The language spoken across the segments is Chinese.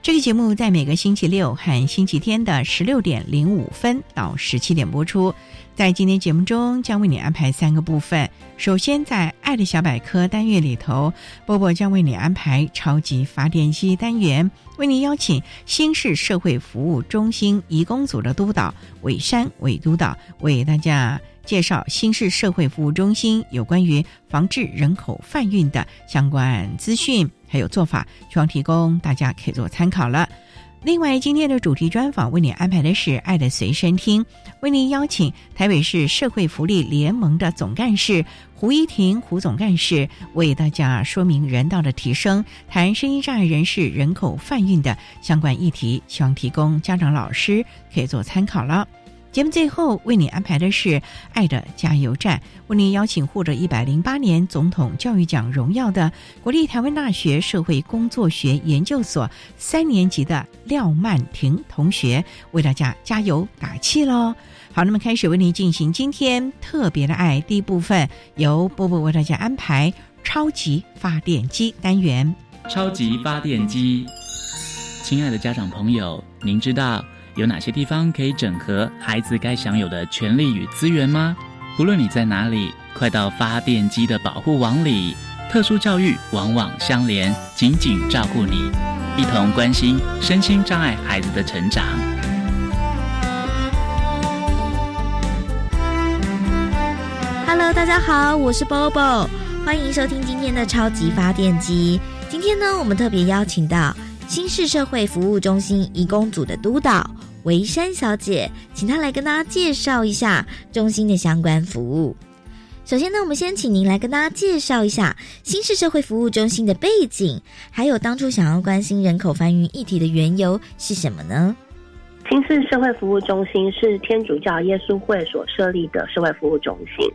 这个节目在每个星期六和星期天的十六点零五分到十七点播出。在今天节目中，将为你安排三个部分。首先，在“爱的小百科”单元里头，波波将为你安排“超级发电机”单元，为你邀请新市社会服务中心义工组的督导伟山伟督导为大家介绍新市社会服务中心有关于防治人口贩运的相关资讯。还有做法，希望提供大家可以做参考了。另外，今天的主题专访为你安排的是“爱的随身听”，为您邀请台北市社会福利联盟的总干事胡依婷胡总干事为大家说明人道的提升，谈声音障碍人士人口贩运的相关议题，希望提供家长老师可以做参考了。节目最后为你安排的是“爱的加油站”，为您邀请获得一百零八年总统教育奖荣耀的国立台湾大学社会工作学研究所三年级的廖曼婷同学为大家加油打气喽！好，那么开始为您进行今天特别的爱第一部分，由波波为大家安排超级发电机单元。超级发电机，亲爱的家长朋友，您知道？有哪些地方可以整合孩子该享有的权利与资源吗？无论你在哪里，快到发电机的保护网里。特殊教育网网相连，紧紧照顾你，一同关心身心障碍孩子的成长。Hello，大家好，我是 Bobo，欢迎收听今天的超级发电机。今天呢，我们特别邀请到新市社会服务中心义工组的督导。维山小姐，请她来跟大家介绍一下中心的相关服务。首先呢，我们先请您来跟大家介绍一下新市社会服务中心的背景，还有当初想要关心人口翻运议题的缘由是什么呢？新市社会服务中心是天主教耶稣会所设立的社会服务中心。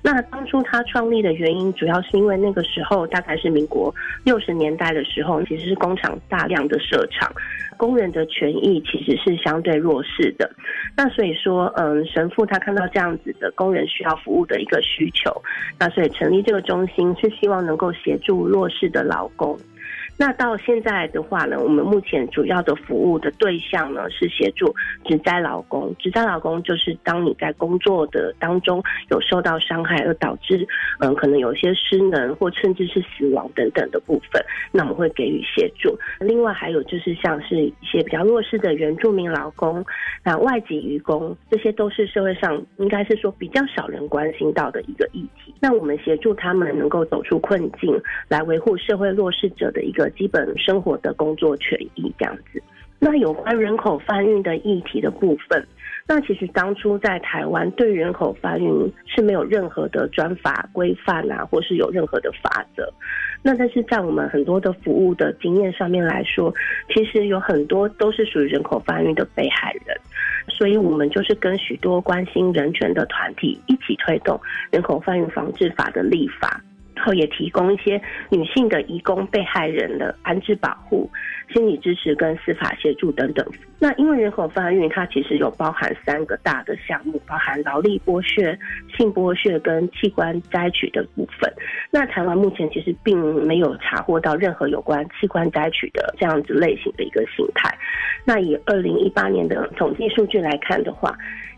那当初他创立的原因，主要是因为那个时候大概是民国六十年代的时候，其实是工厂大量的设厂，工人的权益其实是相对弱势的。那所以说，嗯，神父他看到这样子的工人需要服务的一个需求，那所以成立这个中心是希望能够协助弱势的劳工。那到现在的话呢，我们目前主要的服务的对象呢是协助职灾劳工。职灾劳工就是当你在工作的当中有受到伤害而导致，嗯，可能有一些失能或甚至是死亡等等的部分，那我们会给予协助。另外还有就是像是一些比较弱势的原住民劳工，那外籍渔工，这些都是社会上应该是说比较少人关心到的一个议题。那我们协助他们能够走出困境，来维护社会弱势者的一个。基本生活的工作权益这样子，那有关人口贩运的议题的部分，那其实当初在台湾对人口贩运是没有任何的专法规范啊，或是有任何的法则。那但是在我们很多的服务的经验上面来说，其实有很多都是属于人口贩运的被害人，所以我们就是跟许多关心人权的团体一起推动人口贩运防治法的立法。后也提供一些女性的移工被害人的安置保护、心理支持跟司法协助等等。那因为人口贩运，它其实有包含三个大的项目，包含劳力剥削、性剥削跟器官摘取的部分。那台湾目前其实并没有查获到任何有关器官摘取的这样子类型的一个形态。那以二零一八年的统计数据来看的话，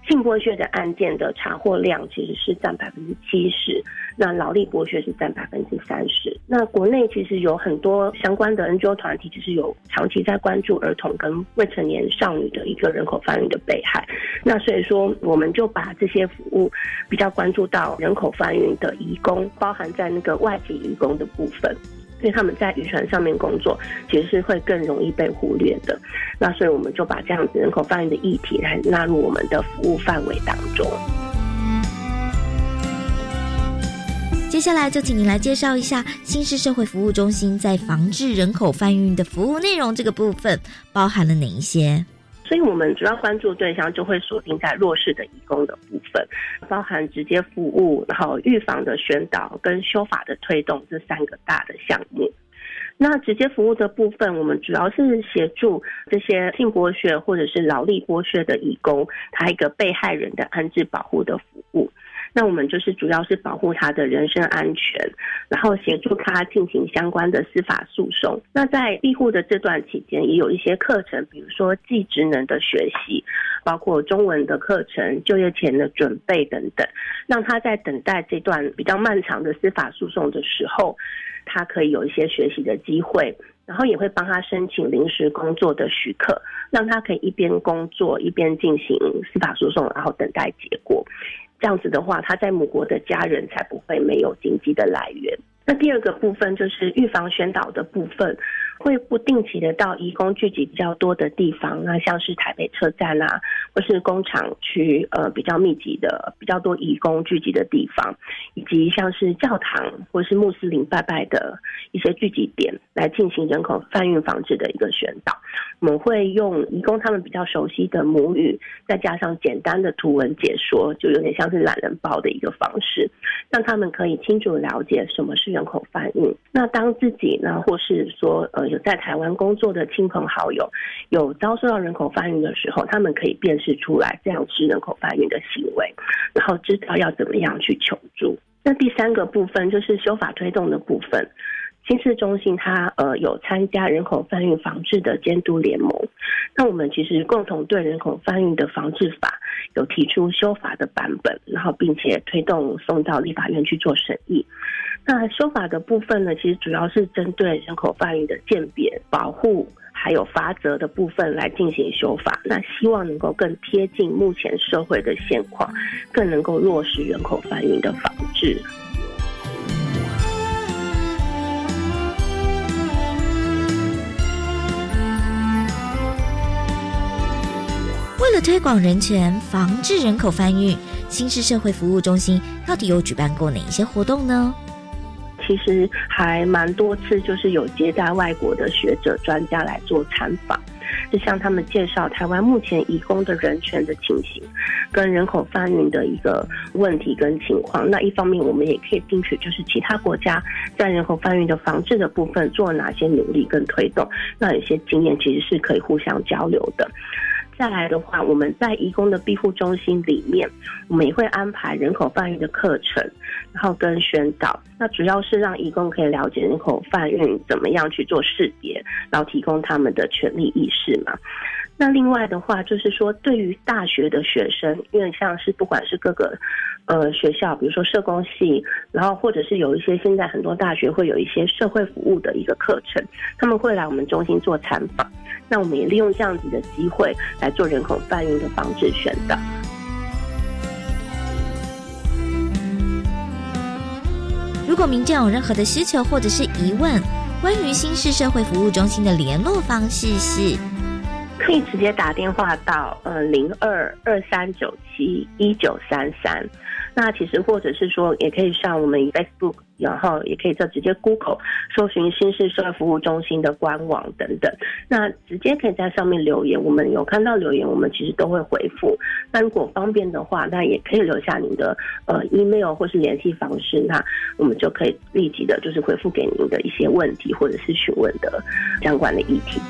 性剥削的案件的查获量其实是占百分之七十，那劳力剥削是占百分之三十。那国内其实有很多相关的 NGO 团体，其实有长期在关注儿童跟未成年少女的一个人口贩运的被害。那所以说，我们就把这些服务比较关注到人口贩运的移工，包含在那个外籍移工的部分。因为他们在渔船上面工作，其实是会更容易被忽略的。那所以我们就把这样子人口贩运的议题来纳入我们的服务范围当中。接下来就请您来介绍一下新市社会服务中心在防治人口贩运的服务内容这个部分包含了哪一些？所以我们主要关注对象就会锁定在弱势的义工的部分，包含直接服务、然后预防的宣导跟修法的推动这三个大的项目。那直接服务的部分，我们主要是协助这些性剥削或者是劳力剥削的义工，他一个被害人的安置保护的服务。那我们就是主要是保护他的人身安全，然后协助他进行相关的司法诉讼。那在庇护的这段期间，也有一些课程，比如说技职能的学习，包括中文的课程、就业前的准备等等，让他在等待这段比较漫长的司法诉讼的时候，他可以有一些学习的机会，然后也会帮他申请临时工作的许可，让他可以一边工作一边进行司法诉讼，然后等待结果。这样子的话，他在母国的家人才不会没有经济的来源。那第二个部分就是预防宣导的部分。会不定期的到移工聚集比较多的地方，那像是台北车站啊，或是工厂区，呃，比较密集的、比较多移工聚集的地方，以及像是教堂或是穆斯林拜拜的一些聚集点，来进行人口贩运防治的一个宣导。我们会用移工他们比较熟悉的母语，再加上简单的图文解说，就有点像是懒人包的一个方式，让他们可以清楚了解什么是人口贩运。那当自己呢，或是说呃。有在台湾工作的亲朋好友，有遭受到人口贩运的时候，他们可以辨识出来这样是人口贩运的行为，然后知道要怎么样去求助。那第三个部分就是修法推动的部分，新市中心它呃有参加人口贩运防治的监督联盟，那我们其实共同对人口贩运的防治法有提出修法的版本，然后并且推动送到立法院去做审议。那修法的部分呢，其实主要是针对人口贩运的鉴别、保护，还有罚则的部分来进行修法。那希望能够更贴近目前社会的现况，更能够落实人口贩运的防治。为了推广人权、防治人口贩运，新市社会服务中心到底有举办过哪一些活动呢？其实还蛮多次，就是有接待外国的学者专家来做参访，就向他们介绍台湾目前移工的人权的情形，跟人口贩运的一个问题跟情况。那一方面，我们也可以听取，就是其他国家在人口贩运的防治的部分做了哪些努力跟推动，那有些经验其实是可以互相交流的。下来的话，我们在移工的庇护中心里面，我们也会安排人口贩运的课程，然后跟宣导。那主要是让移工可以了解人口贩运怎么样去做识别，然后提供他们的权利意识嘛。那另外的话，就是说对于大学的学生，因为像是不管是各个呃学校，比如说社工系，然后或者是有一些现在很多大学会有一些社会服务的一个课程，他们会来我们中心做参访。那我们也利用这样子的机会来做人口贩运的防治宣导。如果民众有任何的需求或者是疑问，关于新市社会服务中心的联络方式是，可以直接打电话到呃零二二三九七一九三三。那其实或者是说，也可以上我们 Facebook。然后也可以在直接 Google 搜寻新市社会服务中心的官网等等。那直接可以在上面留言，我们有看到留言，我们其实都会回复。那如果方便的话，那也可以留下您的呃 email 或是联系方式，那我们就可以立即的就是回复给您的一些问题或者是询问的相关的议题。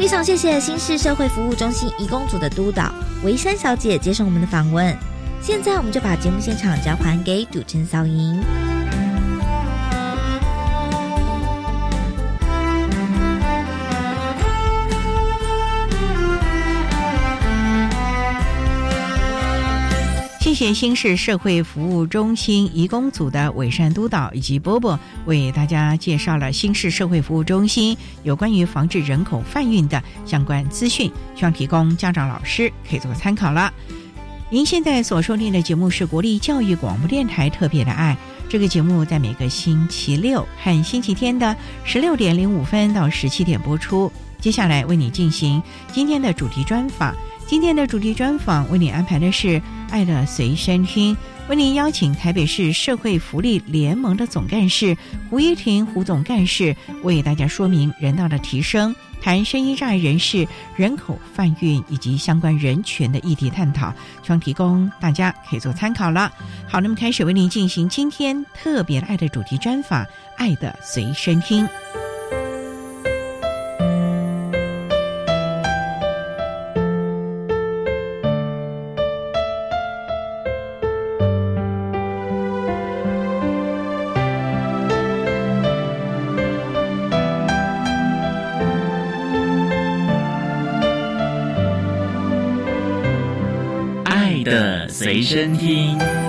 非常谢谢新市社会服务中心义工组的督导维山小姐接受我们的访问。现在我们就把节目现场交还给主持人小莹。谢谢新市社会服务中心义工组的伟善督导以及波波为大家介绍了新市社会服务中心有关于防治人口贩运的相关资讯，希望提供家长老师可以做参考了。您现在所收听的节目是国立教育广播电台特别的爱，这个节目在每个星期六和星期天的十六点零五分到十七点播出。接下来为你进行今天的主题专访。今天的主题专访为你安排的是《爱的随身听》，为您邀请台北市社会福利联盟的总干事胡一婷胡总干事为大家说明人道的提升，谈生意障碍人士人口贩运以及相关人权的议题探讨，希望提供大家可以做参考了。好，那么开始为您进行今天特别爱的主题专访，《爱的随身听》。身听。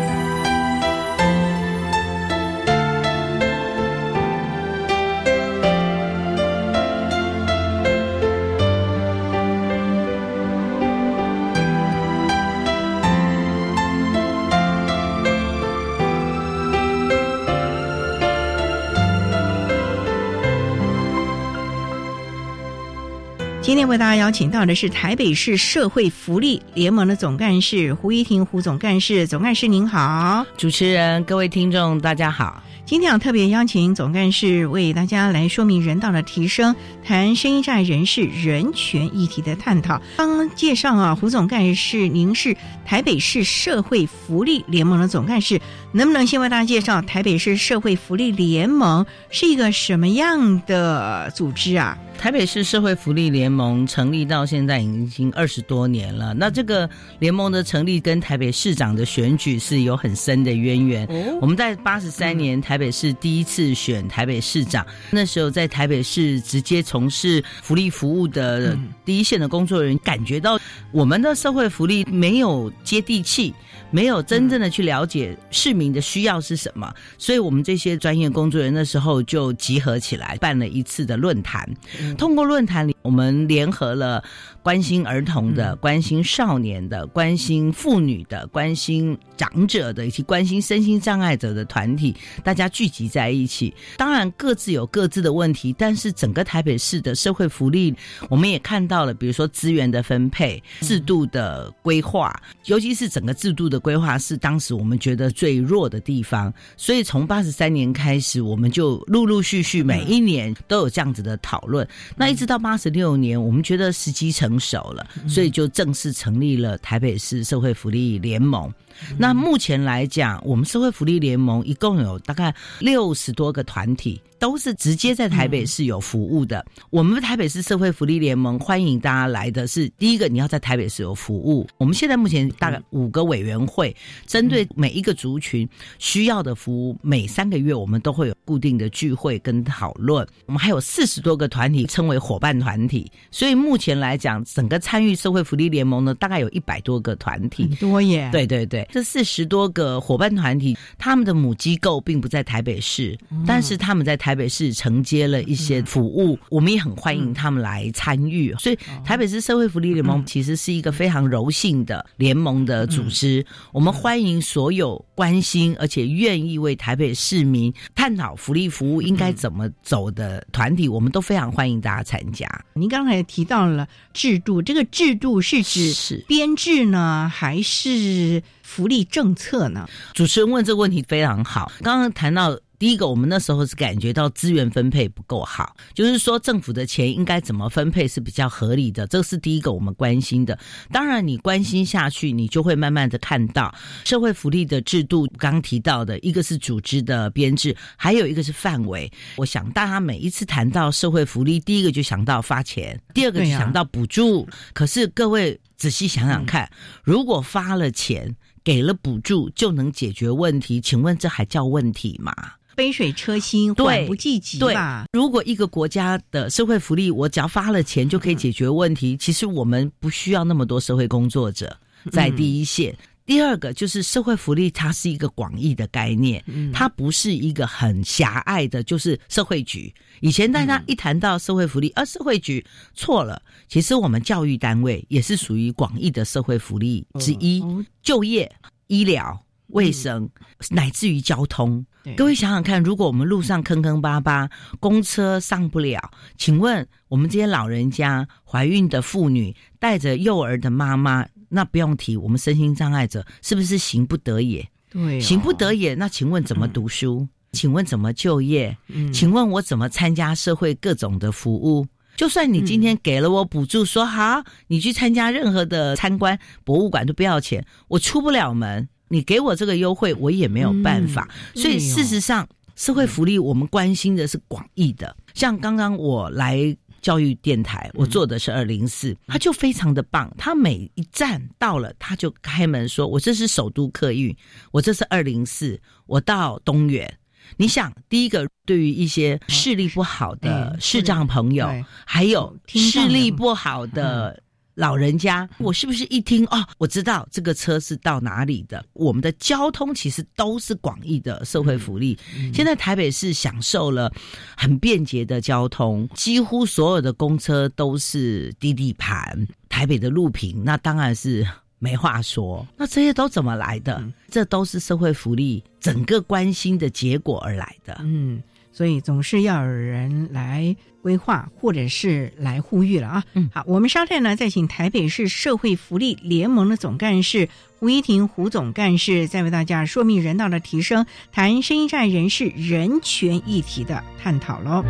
为大家邀请到的是台北市社会福利联盟的总干事胡一婷胡总干事，总干事您好，主持人各位听众大家好。今天要特别邀请总干事为大家来说明人道的提升，谈声音障碍人士人权议题的探讨。刚刚介绍啊，胡总干事，您是台北市社会福利联盟的总干事，能不能先为大家介绍台北市社会福利联盟是一个什么样的组织啊？台北市社会福利联盟成立到现在已经二十多年了。那这个联盟的成立跟台北市长的选举是有很深的渊源。我们在八十三年台北市第一次选台北市长，那时候在台北市直接从事福利服务的第一线的工作人员，感觉到我们的社会福利没有接地气。没有真正的去了解市民的需要是什么，所以我们这些专业工作人员那时候就集合起来办了一次的论坛。通过论坛里，我们联合了关心儿童的、关心少年的、关心妇女的、关心长者的以及关心身心障碍者的团体，大家聚集在一起。当然各自有各自的问题，但是整个台北市的社会福利，我们也看到了，比如说资源的分配、制度的规划，尤其是整个制度的。规划是当时我们觉得最弱的地方，所以从八十三年开始，我们就陆陆续续每一年都有这样子的讨论。那一直到八十六年，我们觉得时机成熟了，所以就正式成立了台北市社会福利联盟。那目前来讲，我们社会福利联盟一共有大概六十多个团体。都是直接在台北市有服务的。我们台北市社会福利联盟欢迎大家来的是第一个，你要在台北市有服务。我们现在目前大概五个委员会，针对每一个族群需要的服务，每三个月我们都会有固定的聚会跟讨论。我们还有四十多个团体称为伙伴团体，所以目前来讲，整个参与社会福利联盟呢，大概有一百多个团体，多耶。对对对，这四十多个伙伴团体，他们的母机构并不在台北市，但是他们在台。北市承接了一些服务，我们也很欢迎他们来参与。所以台北市社会福利联盟其实是一个非常柔性的联盟的组织，我们欢迎所有关心而且愿意为台北市民探讨福利服务应该怎么走的团体，我们都非常欢迎大家参加。您刚才提到了制度，这个制度是指是编制呢，还是福利政策呢？主持人问这个问题非常好，刚刚谈到。第一个，我们那时候是感觉到资源分配不够好，就是说政府的钱应该怎么分配是比较合理的，这是第一个我们关心的。当然，你关心下去，你就会慢慢的看到社会福利的制度。刚提到的一个是组织的编制，还有一个是范围。我想大家每一次谈到社会福利，第一个就想到发钱，第二个就想到补助。可是各位仔细想想看，如果发了钱，给了补助就能解决问题，请问这还叫问题吗？杯水车薪，缓不济急吧？如果一个国家的社会福利，我只要发了钱就可以解决问题，其实我们不需要那么多社会工作者在第一线。第二个就是社会福利，它是一个广义的概念，它不是一个很狭隘的，就是社会局。以前大家一谈到社会福利，啊，社会局错了。其实我们教育单位也是属于广义的社会福利之一，就业、医疗。卫生，乃至于交通，各位想想看，如果我们路上坑坑巴巴，公车上不了，请问我们这些老人家、怀孕的妇女、带着幼儿的妈妈，那不用提，我们身心障碍者是不是行不得也？对，行不得也。那请问怎么读书？请问怎么就业？嗯请问我怎么参加社会各种的服务？就算你今天给了我补助，说好你去参加任何的参观博物馆都不要钱，我出不了门。你给我这个优惠，我也没有办法。所以事实上，社会福利我们关心的是广义的。像刚刚我来教育电台，我坐的是二零四，他就非常的棒。他每一站到了，他就开门说：“我这是首都客运，我这是二零四，我到东园。”你想，第一个对于一些视力不好的视障朋友，还有视力不好的。老人家，我是不是一听哦，我知道这个车是到哪里的？我们的交通其实都是广义的社会福利。现在台北市享受了很便捷的交通，几乎所有的公车都是滴滴盘。台北的路平，那当然是没话说。那这些都怎么来的？这都是社会福利整个关心的结果而来的。嗯。所以总是要有人来规划，或者是来呼吁了啊。嗯，好，我们稍待呢，再请台北市社会福利联盟的总干事胡一婷胡总干事，再为大家说明人道的提升，谈声音站人士人权议题的探讨喽。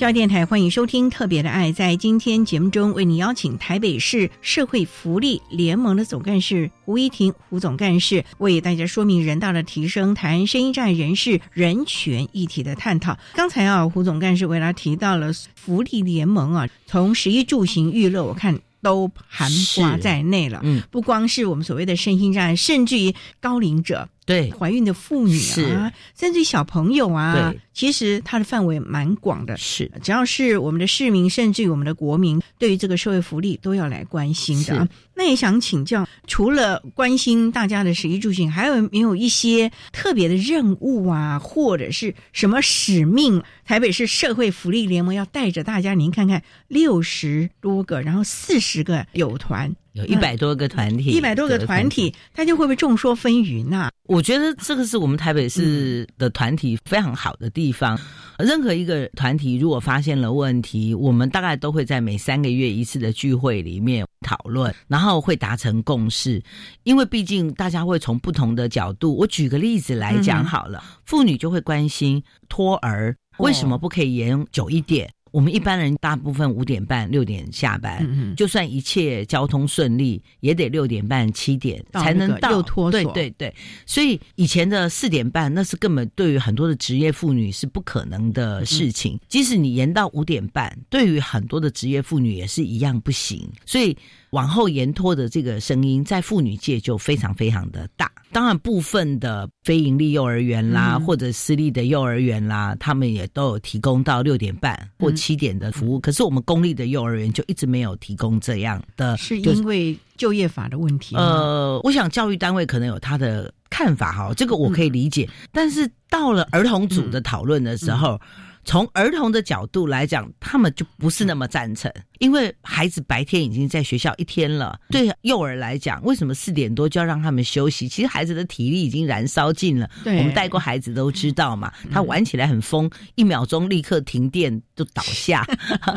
教育电台欢迎收听《特别的爱》。在今天节目中，为你邀请台北市社会福利联盟的总干事胡一婷胡总干事，为大家说明人道的提升，谈声音障碍人士人权议题的探讨。刚才啊，胡总干事为大家提到了福利联盟啊，从十一住行娱乐，我看。都含挂在内了，嗯，不光是我们所谓的身心障碍，甚至于高龄者。对，怀孕的妇女啊，甚至小朋友啊，对，其实它的范围蛮广的。是，只要是我们的市民，甚至于我们的国民，对于这个社会福利都要来关心的。那也想请教，除了关心大家的食衣住行，还有没有一些特别的任务啊，或者是什么使命？台北市社会福利联盟要带着大家，您看看，六十多个，然后四十个友团。有一百多个团体，一百多个团体，大家会不会众说纷纭呐？我觉得这个是我们台北市的团体非常好的地方。任何一个团体如果发现了问题，我们大概都会在每三个月一次的聚会里面讨论，然后会达成共识。因为毕竟大家会从不同的角度，我举个例子来讲好了，妇女就会关心托儿为什么不可以延久一点。我们一般人大部分五点半六点下班，就算一切交通顺利，也得六点半七点才能到。对对对，所以以前的四点半，那是根本对于很多的职业妇女是不可能的事情。即使你延到五点半，对于很多的职业妇女也是一样不行。所以。往后延拖的这个声音，在妇女界就非常非常的大。当然，部分的非营利幼儿园啦，或者私立的幼儿园啦，他们也都有提供到六点半或七点的服务。可是，我们公立的幼儿园就一直没有提供这样的，是因为就业法的问题。呃，我想教育单位可能有他的看法哈，这个我可以理解。但是到了儿童组的讨论的时候。从儿童的角度来讲，他们就不是那么赞成，因为孩子白天已经在学校一天了。对幼儿来讲，为什么四点多就要让他们休息？其实孩子的体力已经燃烧尽了。我们带过孩子都知道嘛，他玩起来很疯，一秒钟立刻停电就倒下。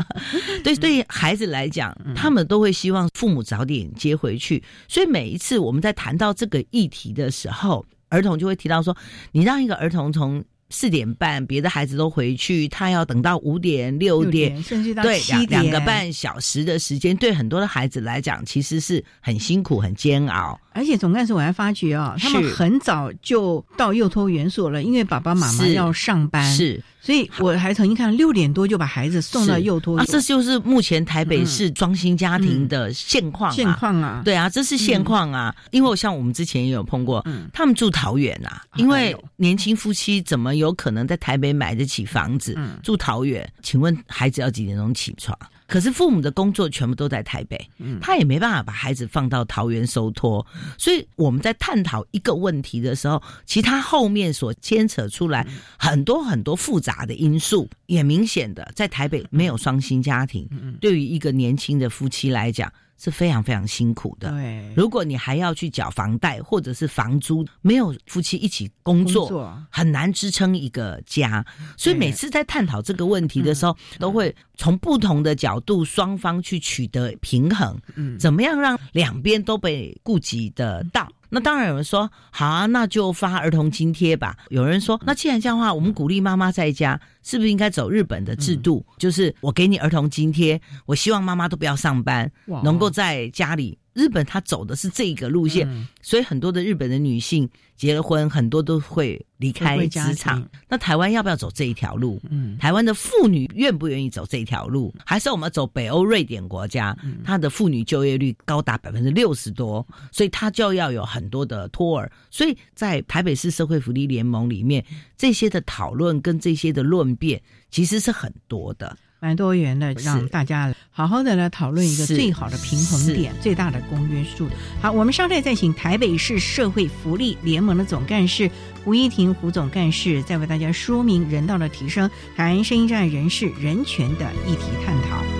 对，对孩子来讲，他们都会希望父母早点接回去。所以每一次我们在谈到这个议题的时候，儿童就会提到说：“你让一个儿童从。”四点半，别的孩子都回去，他要等到五点、六点，甚至到对两两个半小时的时间，对很多的孩子来讲，其实是很辛苦、很煎熬。而且总干事我还发觉哦，他们很早就到幼托园所了，因为爸爸妈妈要上班。是。所以我还曾经看六点多就把孩子送到幼托，啊，这就是目前台北市双薪家庭的现况。现况啊，对啊，这是现况啊。因为像我们之前也有碰过，他们住桃园啊，因为年轻夫妻怎么有可能在台北买得起房子？住桃园，请问孩子要几点钟起床？可是父母的工作全部都在台北，他也没办法把孩子放到桃园收托，所以我们在探讨一个问题的时候，其他后面所牵扯出来很多很多复杂的因素，也明显的在台北没有双薪家庭，对于一个年轻的夫妻来讲。是非常非常辛苦的。对，如果你还要去缴房贷或者是房租，没有夫妻一起工作，很难支撑一个家。所以每次在探讨这个问题的时候，都会从不同的角度，双方去取得平衡。嗯，怎么样让两边都被顾及得到？那当然有人说好啊，那就发儿童津贴吧。有人说，那既然这样的话，我们鼓励妈妈在家，是不是应该走日本的制度？就是我给你儿童津贴，我希望妈妈都不要上班，能够在家里。日本他走的是这个路线，所以很多的日本的女性结了婚，很多都会离开职场。那台湾要不要走这一条路？嗯，台湾的妇女愿不愿意走这一条路？还是我们走北欧瑞典国家，它的妇女就业率高达百分之六十多，所以它就要有很多的托儿。所以在台北市社会福利联盟里面，这些的讨论跟这些的论辩其实是很多的。蛮多元的，让大家好好的来讨论一个最好的平衡点，最大的公约数。好，我们稍后再请台北市社会福利联盟的总干事胡一婷胡总干事，再为大家说明人道的提升，谈声音障碍人士人权的议题探讨。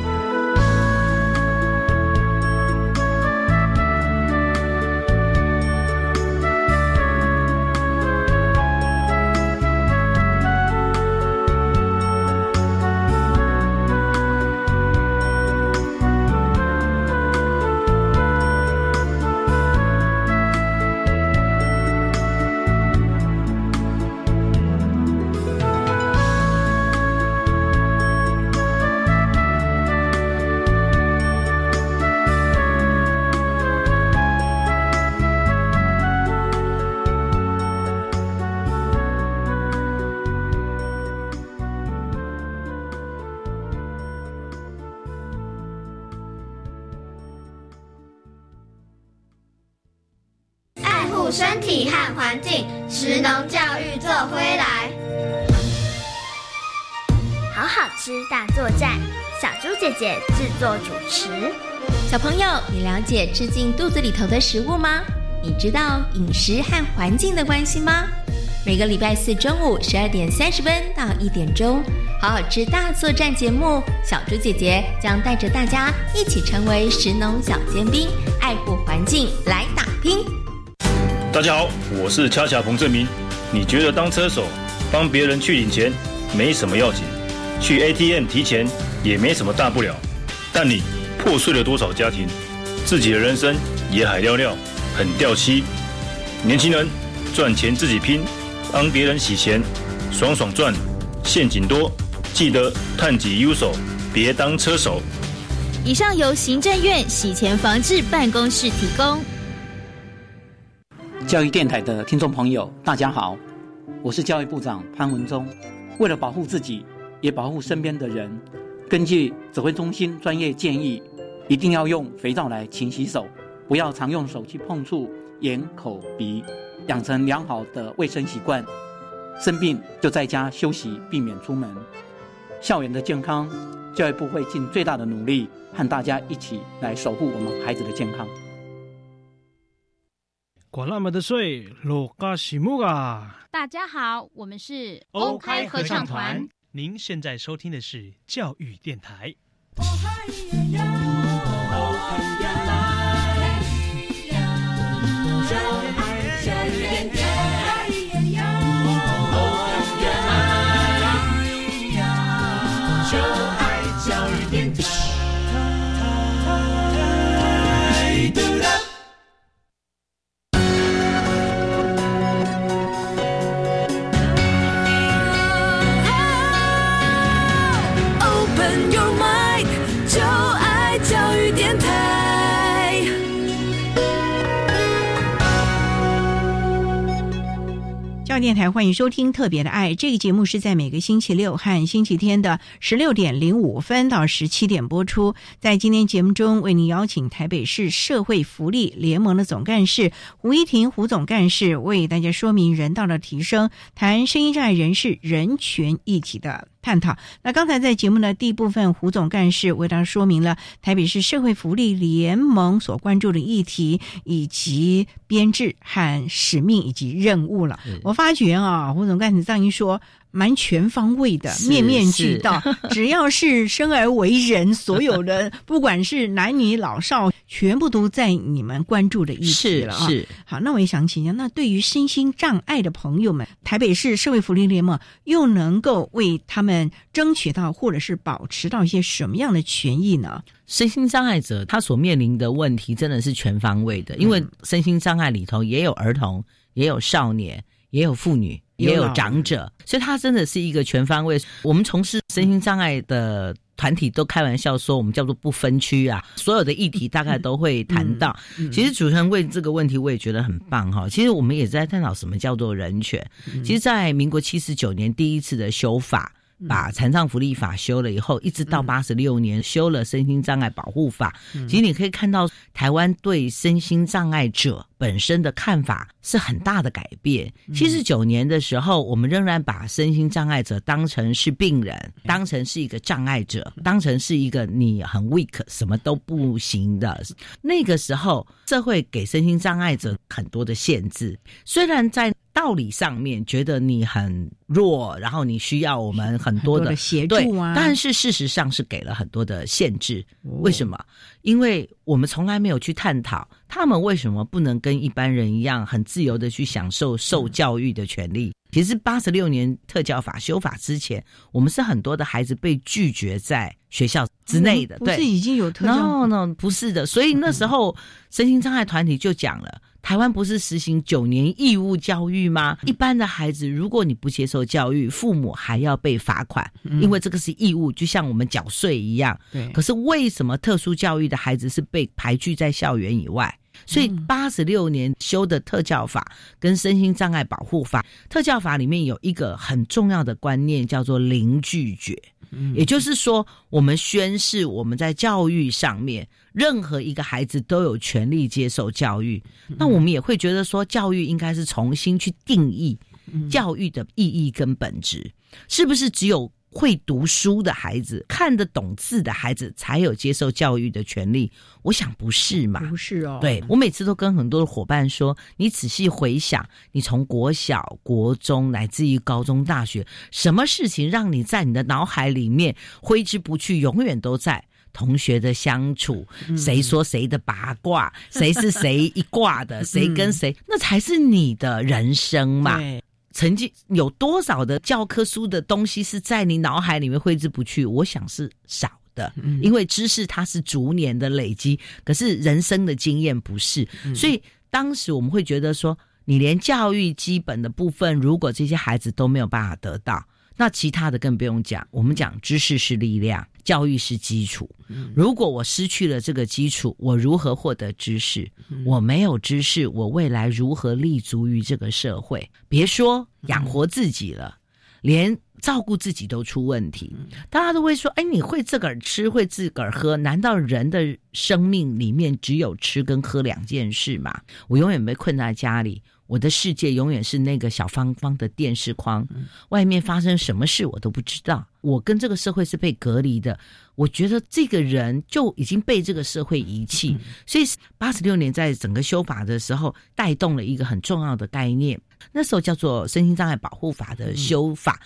吃进肚子里头的食物吗？你知道饮食和环境的关系吗？每个礼拜四中午十二点三十分到一点钟，好好吃大作战节目，小猪姐姐将带着大家一起成为食农小尖兵，爱护环境来打拼。大家好，我是恰恰彭正明。你觉得当车手帮别人去领钱没什么要紧，去 ATM 提钱也没什么大不了，但你破碎了多少家庭，自己的人生也海尿尿，很掉漆。年轻人赚钱自己拼。帮别人洗钱，爽爽赚，陷阱多，记得探己优手，别当车手。以上由行政院洗钱防治办公室提供。教育电台的听众朋友，大家好，我是教育部长潘文忠。为了保护自己，也保护身边的人，根据指挥中心专业建议，一定要用肥皂来勤洗手，不要常用手去碰触眼、口、鼻。养成良好的卫生习惯，生病就在家休息，避免出门。校园的健康，教育部会尽最大的努力，和大家一起来守护我们孩子的健康。管那么的水，落嘎西木啊！大家好，我们是 OK 合唱团。您现在收听的是教育电台。Yeah. 电台欢迎收听《特别的爱》这个节目，是在每个星期六和星期天的十六点零五分到十七点播出。在今天节目中，为您邀请台北市社会福利联盟的总干事胡一婷胡总干事，为大家说明人道的提升，谈声音障碍人士人权议题的。探讨。那刚才在节目的第一部分，胡总干事为大家说明了台北市社会福利联盟所关注的议题，以及编制和使命以及任务了。我发觉啊，胡总干事这样一说。蛮全方位的，面面俱到。只要是生而为人，所有的 不管是男女老少，全部都在你们关注的议题了啊。是好，那我也想请教，那对于身心障碍的朋友们，台北市社会福利联盟又能够为他们争取到，或者是保持到一些什么样的权益呢？身心障碍者他所面临的问题真的是全方位的，因为身心障碍里头也有儿童，也有少年，也有妇女。也有长者，所以它真的是一个全方位。我们从事身心障碍的团体都开玩笑说，我们叫做不分区啊，所有的议题大概都会谈到。其实主持人问这个问题，我也觉得很棒哈。其实我们也在探讨什么叫做人权。其实，在民国七十九年第一次的修法。把残障福利法修了以后，一直到八十六年修了身心障碍保护法。其实你可以看到，台湾对身心障碍者本身的看法是很大的改变。七十九年的时候，我们仍然把身心障碍者当成是病人，当成是一个障碍者，当成是一个你很 weak，什么都不行的。那个时候，社会给身心障碍者很多的限制，虽然在。道理上面觉得你很弱，然后你需要我们很多的协助啊，但是事实上是给了很多的限制。为什么？因为我们从来没有去探讨他们为什么不能跟一般人一样很自由的去享受受教育的权利。其实八十六年特教法修法之前，我们是很多的孩子被拒绝在学校之内的，不是已经有特教？no，不是的。所以那时候身心障碍团体就讲了。台湾不是实行九年义务教育吗？一般的孩子，如果你不接受教育，父母还要被罚款，因为这个是义务，就像我们缴税一样。对。可是为什么特殊教育的孩子是被排拒在校园以外？所以八十六年修的特教法跟身心障碍保护法，特教法里面有一个很重要的观念，叫做零拒绝。也就是说，我们宣誓我们在教育上面，任何一个孩子都有权利接受教育。那我们也会觉得说，教育应该是重新去定义教育的意义跟本质，是不是只有？会读书的孩子，看得懂字的孩子，才有接受教育的权利。我想不是嘛？不是哦。对我每次都跟很多的伙伴说，你仔细回想，你从国小、国中，乃至于高中、大学，什么事情让你在你的脑海里面挥之不去，永远都在？同学的相处，谁说谁的八卦，谁是谁一卦的，谁跟谁，那才是你的人生嘛。曾经有多少的教科书的东西是在你脑海里面挥之不去？我想是少的，因为知识它是逐年的累积，可是人生的经验不是。所以当时我们会觉得说，你连教育基本的部分，如果这些孩子都没有办法得到。那其他的更不用讲，我们讲知识是力量，教育是基础。如果我失去了这个基础，我如何获得知识？我没有知识，我未来如何立足于这个社会？别说养活自己了，连照顾自己都出问题。大家都会说：“哎，你会自个儿吃，会自个儿喝？难道人的生命里面只有吃跟喝两件事吗？”我永远被困在家里。我的世界永远是那个小方方的电视框，外面发生什么事我都不知道。我跟这个社会是被隔离的。我觉得这个人就已经被这个社会遗弃。所以八十六年在整个修法的时候，带动了一个很重要的概念，那时候叫做身心障碍保护法的修法，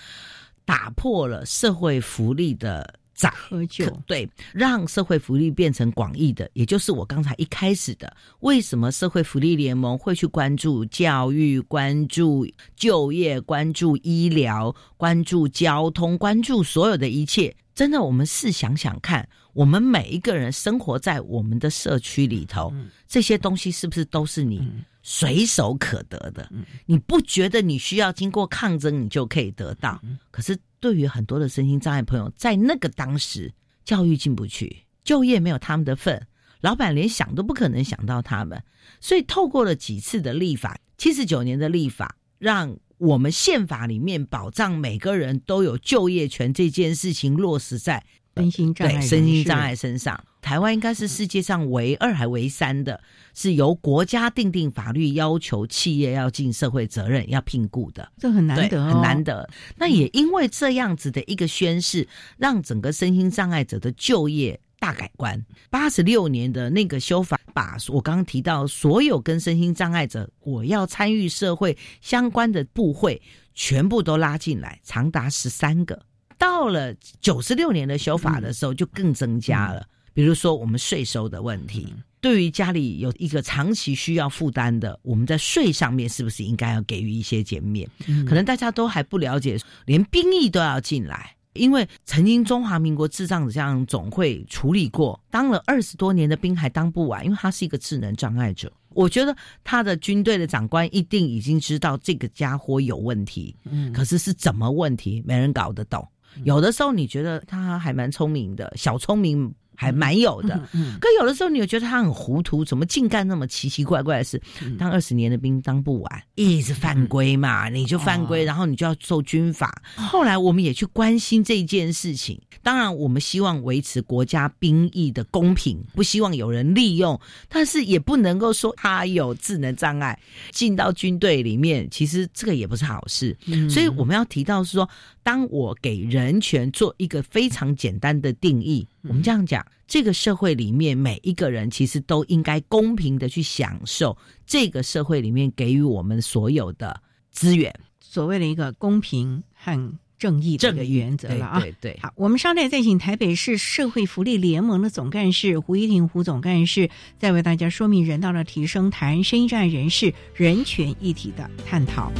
打破了社会福利的。在喝酒，对，让社会福利变成广义的，也就是我刚才一开始的。为什么社会福利联盟会去关注教育、关注就业、关注医疗、关注交通、关注所有的一切？真的，我们试想想看，我们每一个人生活在我们的社区里头，这些东西是不是都是你随手可得的？你不觉得你需要经过抗争，你就可以得到？可是。对于很多的身心障碍朋友，在那个当时，教育进不去，就业没有他们的份，老板连想都不可能想到他们，所以透过了几次的立法，七十九年的立法，让我们宪法里面保障每个人都有就业权这件事情落实在。身心障碍，身心障碍身上，台湾应该是世界上唯二还唯三的，是由国家定定法律要求企业要尽社会责任要聘雇的，这很难得，很难得。那也因为这样子的一个宣誓，让整个身心障碍者的就业大改观。八十六年的那个修法，把我刚刚提到所有跟身心障碍者我要参与社会相关的部会，全部都拉进来，长达十三个。到了九十六年的修法的时候，就更增加了。比如说，我们税收的问题，对于家里有一个长期需要负担的，我们在税上面是不是应该要给予一些减免？可能大家都还不了解，连兵役都要进来，因为曾经中华民国智障者这样总会处理过，当了二十多年的兵还当不完，因为他是一个智能障碍者。我觉得他的军队的长官一定已经知道这个家伙有问题，嗯，可是是怎么问题，没人搞得懂。有的时候你觉得他还蛮聪明的，小聪明。还蛮有的，可有的时候你又觉得他很糊涂，怎么净干那么奇奇怪怪的事？当二十年的兵当不完，一直犯规嘛，你就犯规，然后你就要受军法。后来我们也去关心这件事情，当然我们希望维持国家兵役的公平，不希望有人利用，但是也不能够说他有智能障碍进到军队里面，其实这个也不是好事。所以我们要提到是说，当我给人权做一个非常简单的定义。我们这样讲，这个社会里面每一个人其实都应该公平的去享受这个社会里面给予我们所有的资源。所谓的一个公平和正义这个原则了啊。对对。好，我们稍待再请台北市社会福利联盟的总干事胡一婷胡总干事，再为大家说明人道的提升，谈声音障碍人士人权议题的探讨。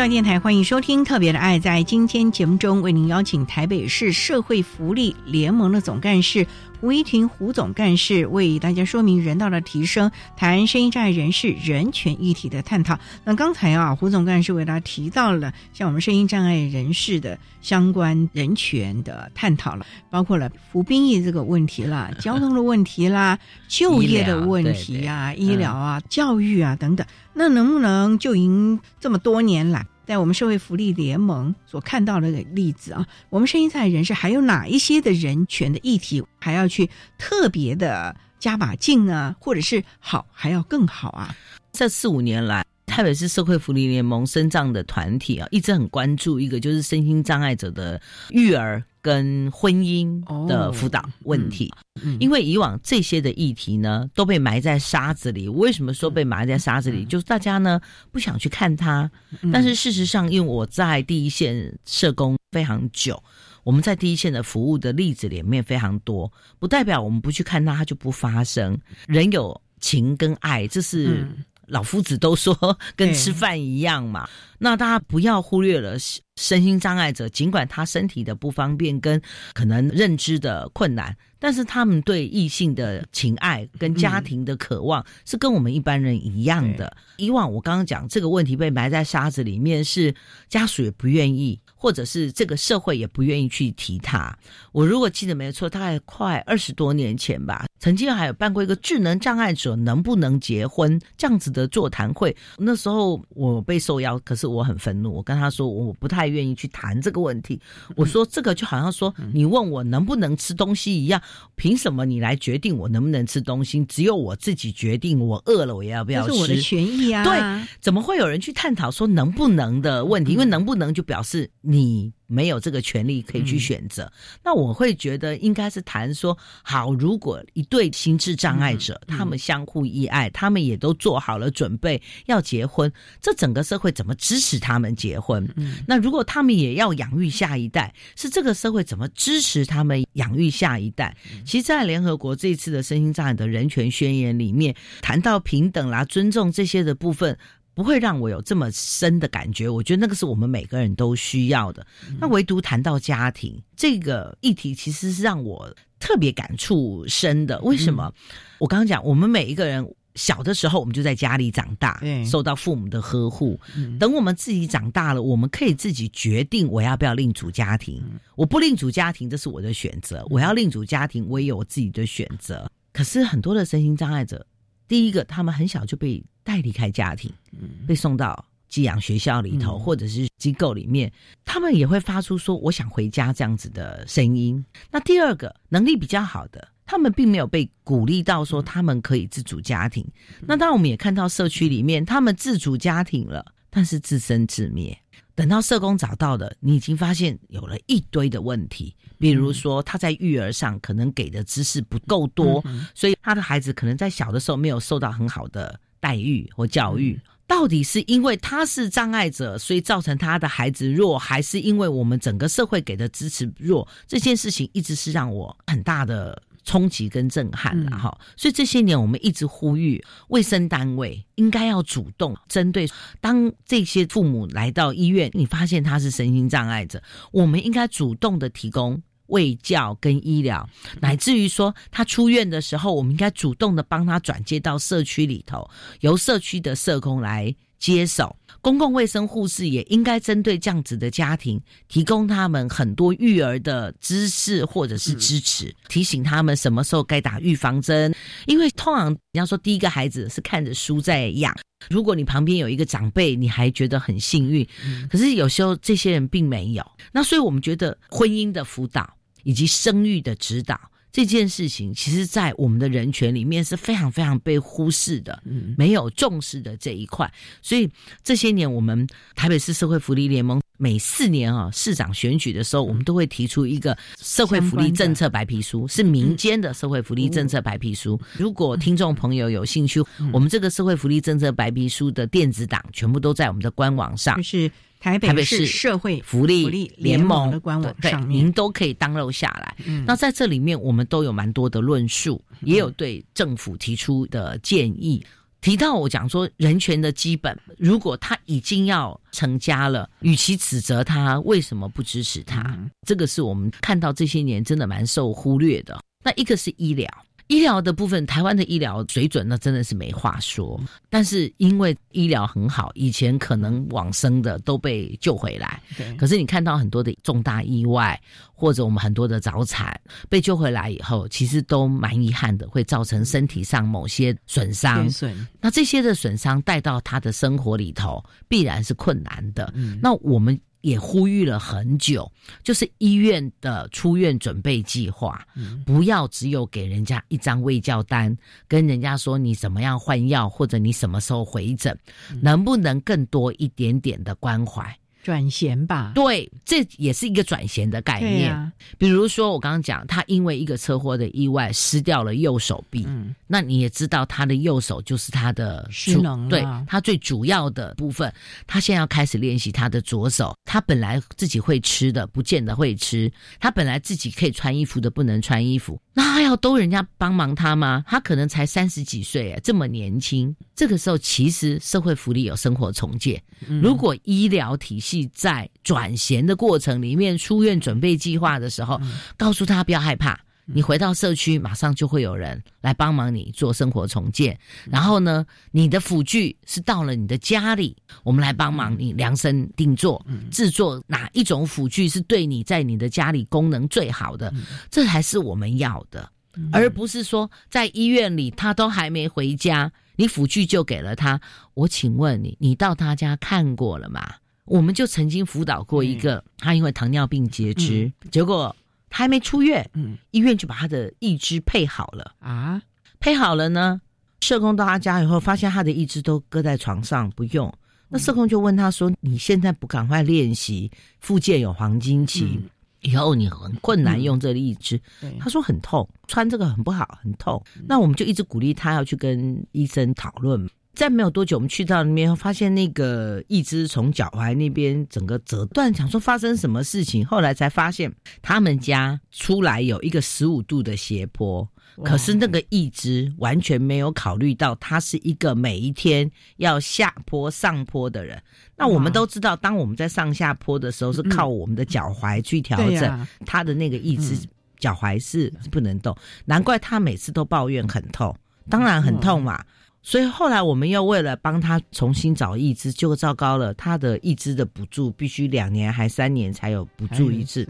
教育电台欢迎收听《特别的爱》。在今天节目中，为您邀请台北市社会福利联盟的总干事胡一婷胡总干事为大家说明人道的提升，谈声音障碍人士人权议题的探讨。那刚才啊，胡总干事为大家提到了像我们声音障碍人士的相关人权的探讨了，包括了服兵役这个问题啦、交通的问题啦、就业的问题啊、医疗啊、教育啊等等。那能不能就赢这么多年来？在我们社会福利联盟所看到的例子啊，我们声音在人士还有哪一些的人权的议题，还要去特别的加把劲啊？或者是好还要更好啊？这四五年来，台北市社会福利联盟身障的团体啊，一直很关注一个就是身心障碍者的育儿。跟婚姻的辅导问题，因为以往这些的议题呢都被埋在沙子里。为什么说被埋在沙子里？就是大家呢不想去看它。但是事实上，因为我在第一线社工非常久，我们在第一线的服务的例子里面非常多，不代表我们不去看它，它就不发生。人有情跟爱，这是。老夫子都说 跟吃饭一样嘛，那大家不要忽略了身心障碍者，尽管他身体的不方便跟可能认知的困难，但是他们对异性的情爱跟家庭的渴望是跟我们一般人一样的。以往我刚刚讲这个问题被埋在沙子里面，是家属也不愿意。或者是这个社会也不愿意去提他。我如果记得没错，大概快二十多年前吧，曾经还有办过一个智能障碍者能不能结婚这样子的座谈会。那时候我被受邀，可是我很愤怒，我跟他说我不太愿意去谈这个问题。我说这个就好像说你问我能不能吃东西一样，凭什么你来决定我能不能吃东西？只有我自己决定，我饿了我要不要吃？是我的权益啊。对，怎么会有人去探讨说能不能的问题？因为能不能就表示。你没有这个权利可以去选择，那我会觉得应该是谈说好，如果一对心智障碍者，他们相互依爱，他们也都做好了准备要结婚，这整个社会怎么支持他们结婚？那如果他们也要养育下一代，是这个社会怎么支持他们养育下一代？其实，在联合国这次的身心障碍的人权宣言里面，谈到平等啦、尊重这些的部分。不会让我有这么深的感觉，我觉得那个是我们每个人都需要的。那唯独谈到家庭这个议题，其实是让我特别感触深的。为什么？我刚刚讲，我们每一个人小的时候，我们就在家里长大，受到父母的呵护。等我们自己长大了，我们可以自己决定我要不要另组家庭。我不另组家庭，这是我的选择；我要另组家庭，我也有我自己的选择。可是很多的身心障碍者，第一个，他们很小就被。带离开家庭，被送到寄养学校里头，或者是机构里面，他们也会发出说“我想回家”这样子的声音。那第二个能力比较好的，他们并没有被鼓励到说他们可以自主家庭。那当然，我们也看到社区里面，他们自主家庭了，但是自生自灭。等到社工找到的，你已经发现有了一堆的问题，比如说他在育儿上可能给的知识不够多，所以他的孩子可能在小的时候没有受到很好的。待遇或教育，到底是因为他是障碍者，所以造成他的孩子弱，还是因为我们整个社会给的支持弱？这件事情一直是让我很大的冲击跟震撼了哈。所以这些年我们一直呼吁卫生单位应该要主动针对，当这些父母来到医院，你发现他是身心障碍者，我们应该主动的提供。卫教跟医疗，乃至于说他出院的时候，我们应该主动的帮他转接到社区里头，由社区的社工来接手。公共卫生护士也应该针对这样子的家庭，提供他们很多育儿的知识或者是支持，提醒他们什么时候该打预防针。因为通常你要说第一个孩子是看着书在养，如果你旁边有一个长辈，你还觉得很幸运。可是有时候这些人并没有。那所以我们觉得婚姻的辅导。以及生育的指导这件事情，其实，在我们的人权里面是非常非常被忽视的，没有重视的这一块。所以这些年，我们台北市社会福利联盟每四年啊市长选举的时候，我们都会提出一个社会福利政策白皮书，是民间的社会福利政策白皮书。如果听众朋友有兴趣，我们这个社会福利政策白皮书的电子档全部都在我们的官网上。就是。台北市社会福利联盟的官网上面，您都可以 download 下来。那在这里面，我们都有蛮多的论述，也有对政府提出的建议。提到我讲说人权的基本，如果他已经要成家了，与其指责他为什么不支持他，这个是我们看到这些年真的蛮受忽略的。那一个是医疗。医疗的部分，台湾的医疗水准那真的是没话说。但是因为医疗很好，以前可能往生的都被救回来。可是你看到很多的重大意外，或者我们很多的早产被救回来以后，其实都蛮遗憾的，会造成身体上某些损伤。那这些的损伤带到他的生活里头，必然是困难的。那我们。也呼吁了很久，就是医院的出院准备计划，不要只有给人家一张卫教单，跟人家说你怎么样换药，或者你什么时候回诊，能不能更多一点点的关怀？转衔吧，对，这也是一个转衔的概念。比如说，我刚刚讲，他因为一个车祸的意外失掉了右手臂，那你也知道，他的右手就是他的失能，对他最主要的部分。他现在要开始练习他的左手。他本来自己会吃的，不见得会吃；他本来自己可以穿衣服的，不能穿衣服。那他要都人家帮忙他吗？他可能才三十几岁，这么年轻。这个时候，其实社会福利有生活重建。如果医疗体系，在转衔的过程里面，出院准备计划的时候，告诉他不要害怕，你回到社区，马上就会有人来帮忙你做生活重建。然后呢，你的辅具是到了你的家里，我们来帮忙你量身定做，制作哪一种辅具是对你在你的家里功能最好的，这才是我们要的，而不是说在医院里他都还没回家，你辅具就给了他。我请问你，你到他家看过了吗？我们就曾经辅导过一个，他因为糖尿病截肢，结果他还没出院，嗯，医院就把他的义肢配好了。啊，配好了呢，社工到他家以后，发现他的义肢都搁在床上不用，那社工就问他说：“你现在不赶快练习，复健有黄金期，以后你很困难用这个义肢。”他说很痛，穿这个很不好，很痛。那我们就一直鼓励他要去跟医生讨论。再没有多久，我们去到那边，发现那个一只从脚踝那边整个折断，想说发生什么事情，后来才发现他们家出来有一个十五度的斜坡，可是那个一只完全没有考虑到他是一个每一天要下坡上坡的人。那我们都知道，当我们在上下坡的时候，是靠我们的脚踝去调整他的那个一只脚踝是不能动，难怪他每次都抱怨很痛，当然很痛嘛。所以后来我们又为了帮他重新找义肢，就糟糕了。他的义肢的补助必须两年还三年才有补助一次。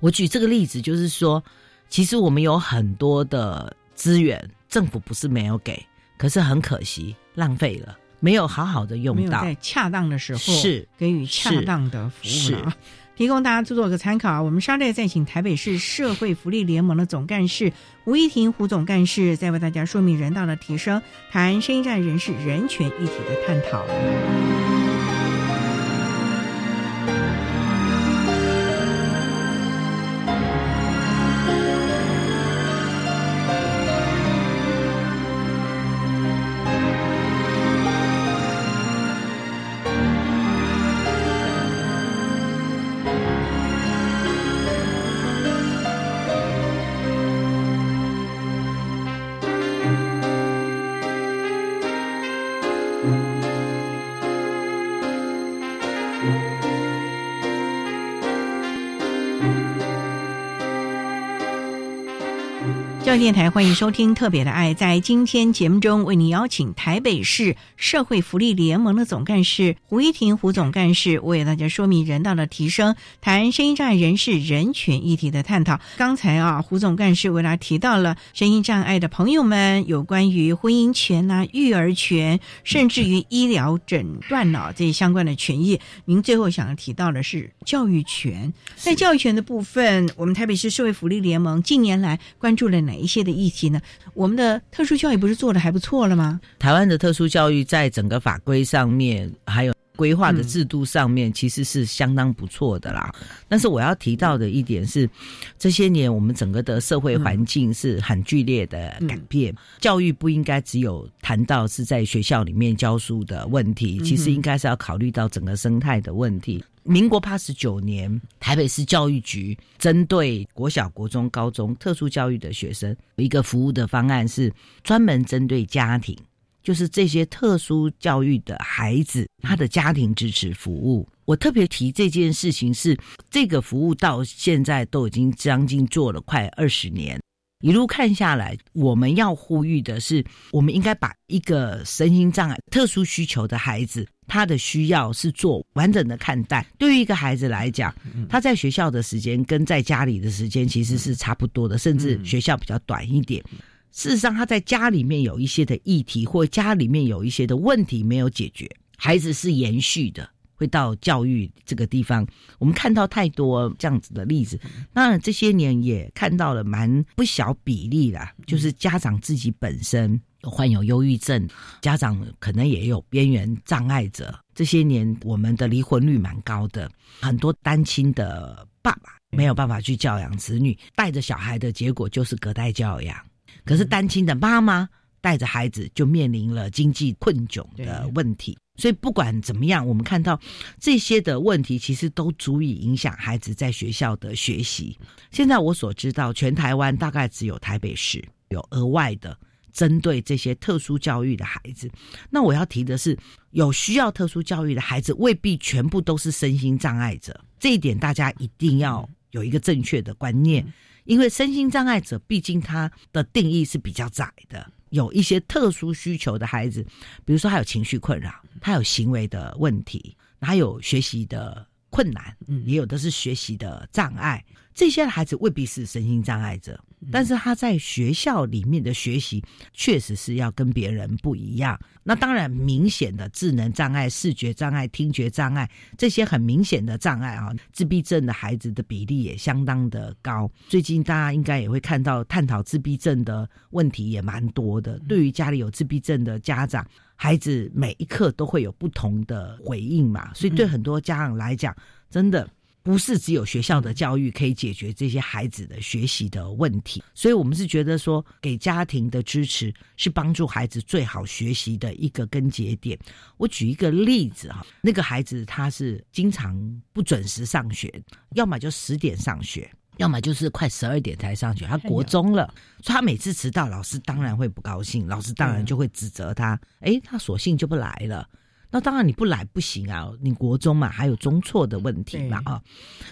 我举这个例子就是说，其实我们有很多的资源，政府不是没有给，可是很可惜浪费了，没有好好的用到，在恰当的时候是给予恰当的服务。提供大家做做个参考。我们稍待再请台北市社会福利联盟的总干事吴一婷胡总干事，再为大家说明人道的提升，谈生意站人士人权议题的探讨。电台欢迎收听《特别的爱》。在今天节目中，为您邀请台北市社会福利联盟的总干事胡一婷胡总干事，为大家说明人道的提升，谈声音障碍人士人权议题的探讨。刚才啊，胡总干事为大家提到了声音障碍的朋友们有关于婚姻权呐、育儿权，甚至于医疗诊断呢这些相关的权益。您最后想要提到的是教育权。在教育权的部分，我们台北市社会福利联盟近年来关注了哪一？一些的议题呢？我们的特殊教育不是做的还不错了吗？台湾的特殊教育在整个法规上面，还有规划的制度上面，其实是相当不错的啦。但是我要提到的一点是，这些年我们整个的社会环境是很剧烈的改变。教育不应该只有谈到是在学校里面教书的问题，其实应该是要考虑到整个生态的问题。民国八十九年，台北市教育局针对国小、国中、高中特殊教育的学生，有一个服务的方案是专门针对家庭，就是这些特殊教育的孩子，他的家庭支持服务。我特别提这件事情，是这个服务到现在都已经将近做了快二十年。一路看下来，我们要呼吁的是，我们应该把一个身心障碍、特殊需求的孩子，他的需要是做完整的看待。对于一个孩子来讲，他在学校的时间跟在家里的时间其实是差不多的，甚至学校比较短一点。事实上，他在家里面有一些的议题，或家里面有一些的问题没有解决，孩子是延续的。会到教育这个地方，我们看到太多这样子的例子。当然，这些年也看到了蛮不小比例啦，就是家长自己本身患有忧郁症，家长可能也有边缘障碍者。这些年，我们的离婚率蛮高的，很多单亲的爸爸没有办法去教养子女，带着小孩的结果就是隔代教养。可是单亲的妈妈带着孩子，就面临了经济困窘的问题。所以不管怎么样，我们看到这些的问题，其实都足以影响孩子在学校的学习。现在我所知道，全台湾大概只有台北市有额外的针对这些特殊教育的孩子。那我要提的是，有需要特殊教育的孩子，未必全部都是身心障碍者。这一点大家一定要有一个正确的观念，因为身心障碍者毕竟他的定义是比较窄的。有一些特殊需求的孩子，比如说他有情绪困扰，他有行为的问题，他有学习的困难，嗯，也有的是学习的障碍。这些孩子未必是身心障碍者，但是他在学校里面的学习确实是要跟别人不一样。那当然，明显的智能障碍、视觉障碍、听觉障碍这些很明显的障碍啊，自闭症的孩子的比例也相当的高。最近大家应该也会看到，探讨自闭症的问题也蛮多的。对于家里有自闭症的家长，孩子每一刻都会有不同的回应嘛，所以对很多家长来讲，真的。不是只有学校的教育可以解决这些孩子的学习的问题，所以我们是觉得说，给家庭的支持是帮助孩子最好学习的一个根节点。我举一个例子哈，那个孩子他是经常不准时上学，要么就十点上学，要么就是快十二点才上学。他国中了，所以他每次迟到，老师当然会不高兴，老师当然就会指责他。哎，他索性就不来了。那当然你不来不行啊，你国中嘛还有中错的问题嘛啊，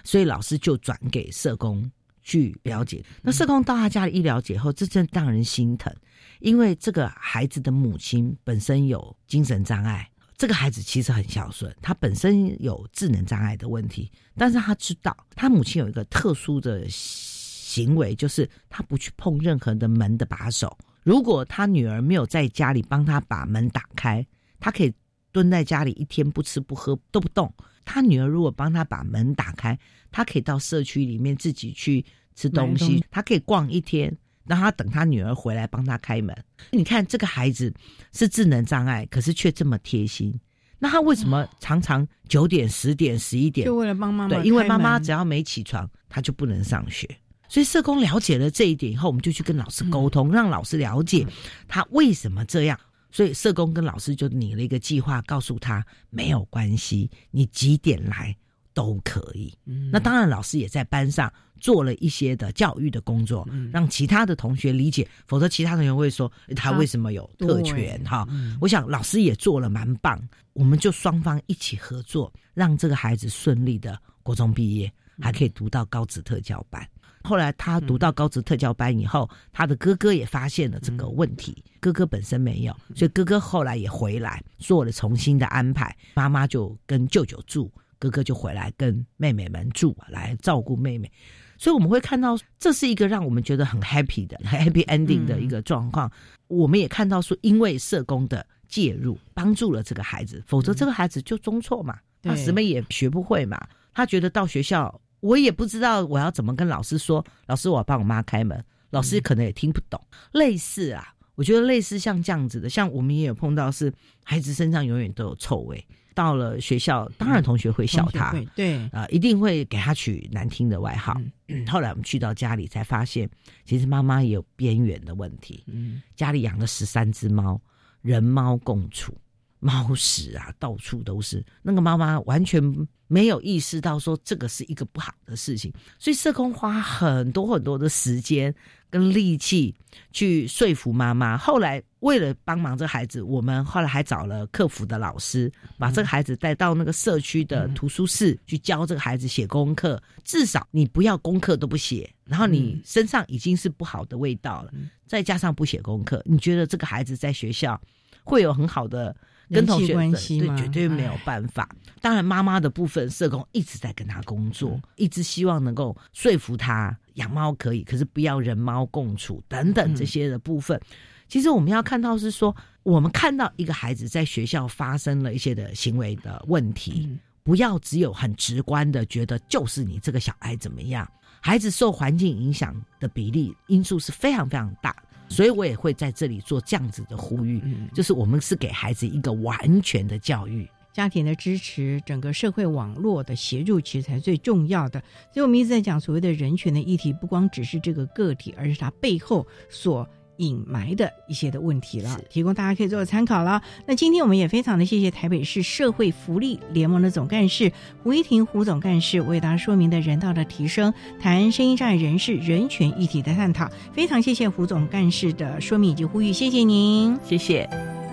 所以老师就转给社工去了解。那社工到他家里一了解后，这真让人心疼，因为这个孩子的母亲本身有精神障碍，这个孩子其实很孝顺，他本身有智能障碍的问题，但是他知道他母亲有一个特殊的行为，就是他不去碰任何的门的把手。如果他女儿没有在家里帮他把门打开，他可以。蹲在家里一天不吃不喝都不动，他女儿如果帮他把门打开，他可以到社区里面自己去吃东西，他可以逛一天，让他等他女儿回来帮他开门。你看这个孩子是智能障碍，可是却这么贴心。那他为什么常常九点、十点、十一点就为了帮妈妈？对，因为妈妈只要没起床，他就不能上学。所以社工了解了这一点以后，我们就去跟老师沟通，让老师了解他为什么这样。所以社工跟老师就拟了一个计划，告诉他没有关系，你几点来都可以。那当然，老师也在班上做了一些的教育的工作，让其他的同学理解。否则，其他同学会说他为什么有特权？哈，我想老师也做了蛮棒。我们就双方一起合作，让这个孩子顺利的国中毕业，还可以读到高职特教班。后来他读到高职特教班以后，他的哥哥也发现了这个问题。哥哥本身没有，所以哥哥后来也回来做了重新的安排。妈妈就跟舅舅住，哥哥就回来跟妹妹们住，来照顾妹妹。所以我们会看到，这是一个让我们觉得很 happy 的 happy ending 的一个状况。我们也看到说，因为社工的介入，帮助了这个孩子，否则这个孩子就中错嘛，他什么也学不会嘛。他觉得到学校。我也不知道我要怎么跟老师说，老师，我要帮我妈开门，老师可能也听不懂。类似啊，我觉得类似像这样子的，像我们也有碰到，是孩子身上永远都有臭味，到了学校，当然同学会笑他，对啊，一定会给他取难听的外号。后来我们去到家里才发现，其实妈妈也有边缘的问题，嗯，家里养了十三只猫，人猫共处。猫屎啊，到处都是。那个妈妈完全没有意识到说这个是一个不好的事情，所以社工花很多很多的时间跟力气去说服妈妈。后来为了帮忙这孩子，我们后来还找了客服的老师，把这个孩子带到那个社区的图书室去教这个孩子写功课。至少你不要功课都不写，然后你身上已经是不好的味道了，再加上不写功课，你觉得这个孩子在学校会有很好的跟同学关系对，绝对没有办法。当然，妈妈的部分，社工一直在跟他工作，一直希望能够说服他养猫可以，可是不要人猫共处等等这些的部分。其实我们要看到是说，我们看到一个孩子在学校发生了一些的行为的问题，不要只有很直观的觉得就是你这个小孩怎么样。孩子受环境影响的比例因素是非常非常大，所以我也会在这里做这样子的呼吁，就是我们是给孩子一个完全的教育，家庭的支持，整个社会网络的协助，其实才最重要的。所以我们一直在讲所谓的人权的议题，不光只是这个个体，而是它背后所。隐埋的一些的问题了，提供大家可以做个参考了。那今天我们也非常的谢谢台北市社会福利联盟的总干事胡一婷胡总干事为大家说明的人道的提升，谈声音障碍人士人权议题的探讨。非常谢谢胡总干事的说明以及呼吁，谢谢您，谢谢。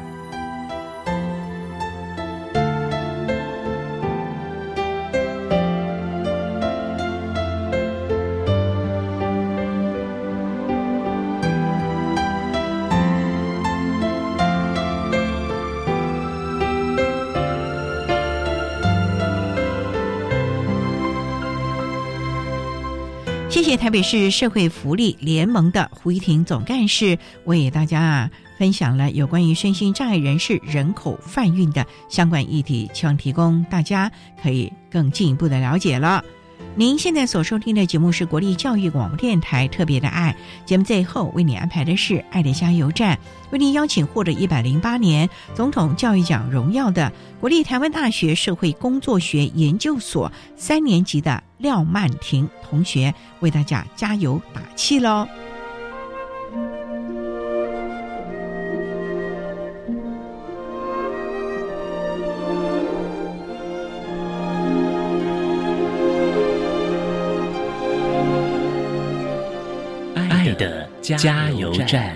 台北市社会福利联盟的胡一婷总干事为大家啊分享了有关于身心障碍人士人口贩运的相关议题，希望提供大家可以更进一步的了解了。您现在所收听的节目是国立教育广播电台特别的爱节目，最后为你安排的是爱的加油站，为您邀请获得一百零八年总统教育奖荣耀的国立台湾大学社会工作学研究所三年级的廖曼婷同学为大家加油打气喽。加油站。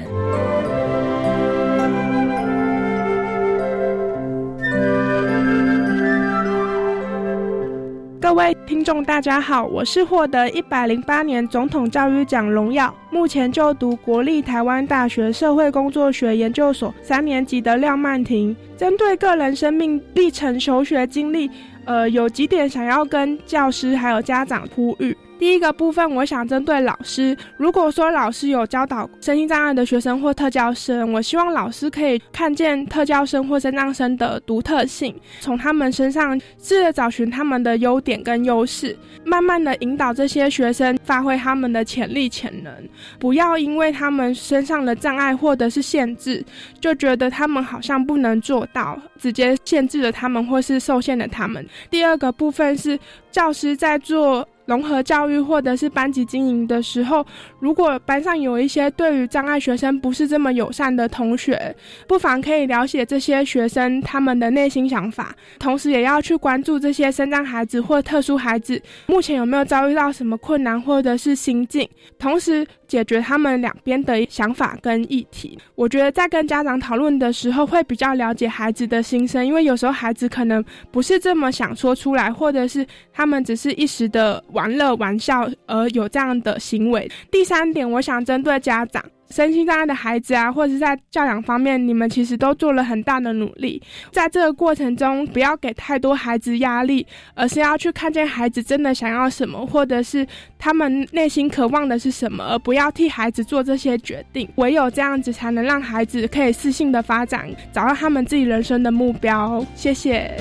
各位听众，大家好，我是获得一百零八年总统教育奖荣耀，目前就读国立台湾大学社会工作学研究所三年级的廖曼婷。针对个人生命历程、求学经历，呃，有几点想要跟教师还有家长呼吁。第一个部分，我想针对老师。如果说老师有教导身心障碍的学生或特教生，我希望老师可以看见特教生或身障生的独特性，从他们身上试着找寻他们的优点跟优势，慢慢的引导这些学生发挥他们的潜力潜能。不要因为他们身上的障碍或者是限制，就觉得他们好像不能做到，直接限制了他们或是受限了他们。第二个部分是教师在做。融合教育或者是班级经营的时候，如果班上有一些对于障碍学生不是这么友善的同学，不妨可以了解这些学生他们的内心想法，同时也要去关注这些身障孩子或特殊孩子目前有没有遭遇到什么困难或者是心境，同时解决他们两边的想法跟议题。我觉得在跟家长讨论的时候，会比较了解孩子的心声，因为有时候孩子可能不是这么想说出来，或者是他们只是一时的。玩乐玩笑而有这样的行为。第三点，我想针对家长，身心障碍的孩子啊，或者是在教养方面，你们其实都做了很大的努力。在这个过程中，不要给太多孩子压力，而是要去看见孩子真的想要什么，或者是他们内心渴望的是什么，而不要替孩子做这些决定。唯有这样子，才能让孩子可以自信的发展，找到他们自己人生的目标。谢谢。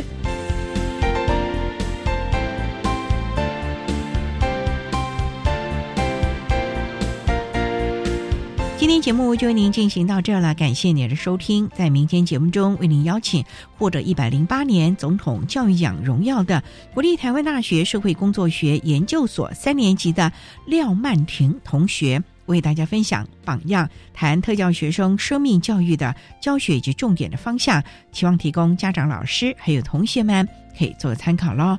今天节目就为您进行到这了，感谢您的收听。在明天节目中，为您邀请获得一百零八年总统教育奖荣耀的国立台湾大学社会工作学研究所三年级的廖曼婷同学，为大家分享榜样，谈特教学生生命教育的教学以及重点的方向，希望提供家长、老师还有同学们可以做个参考喽。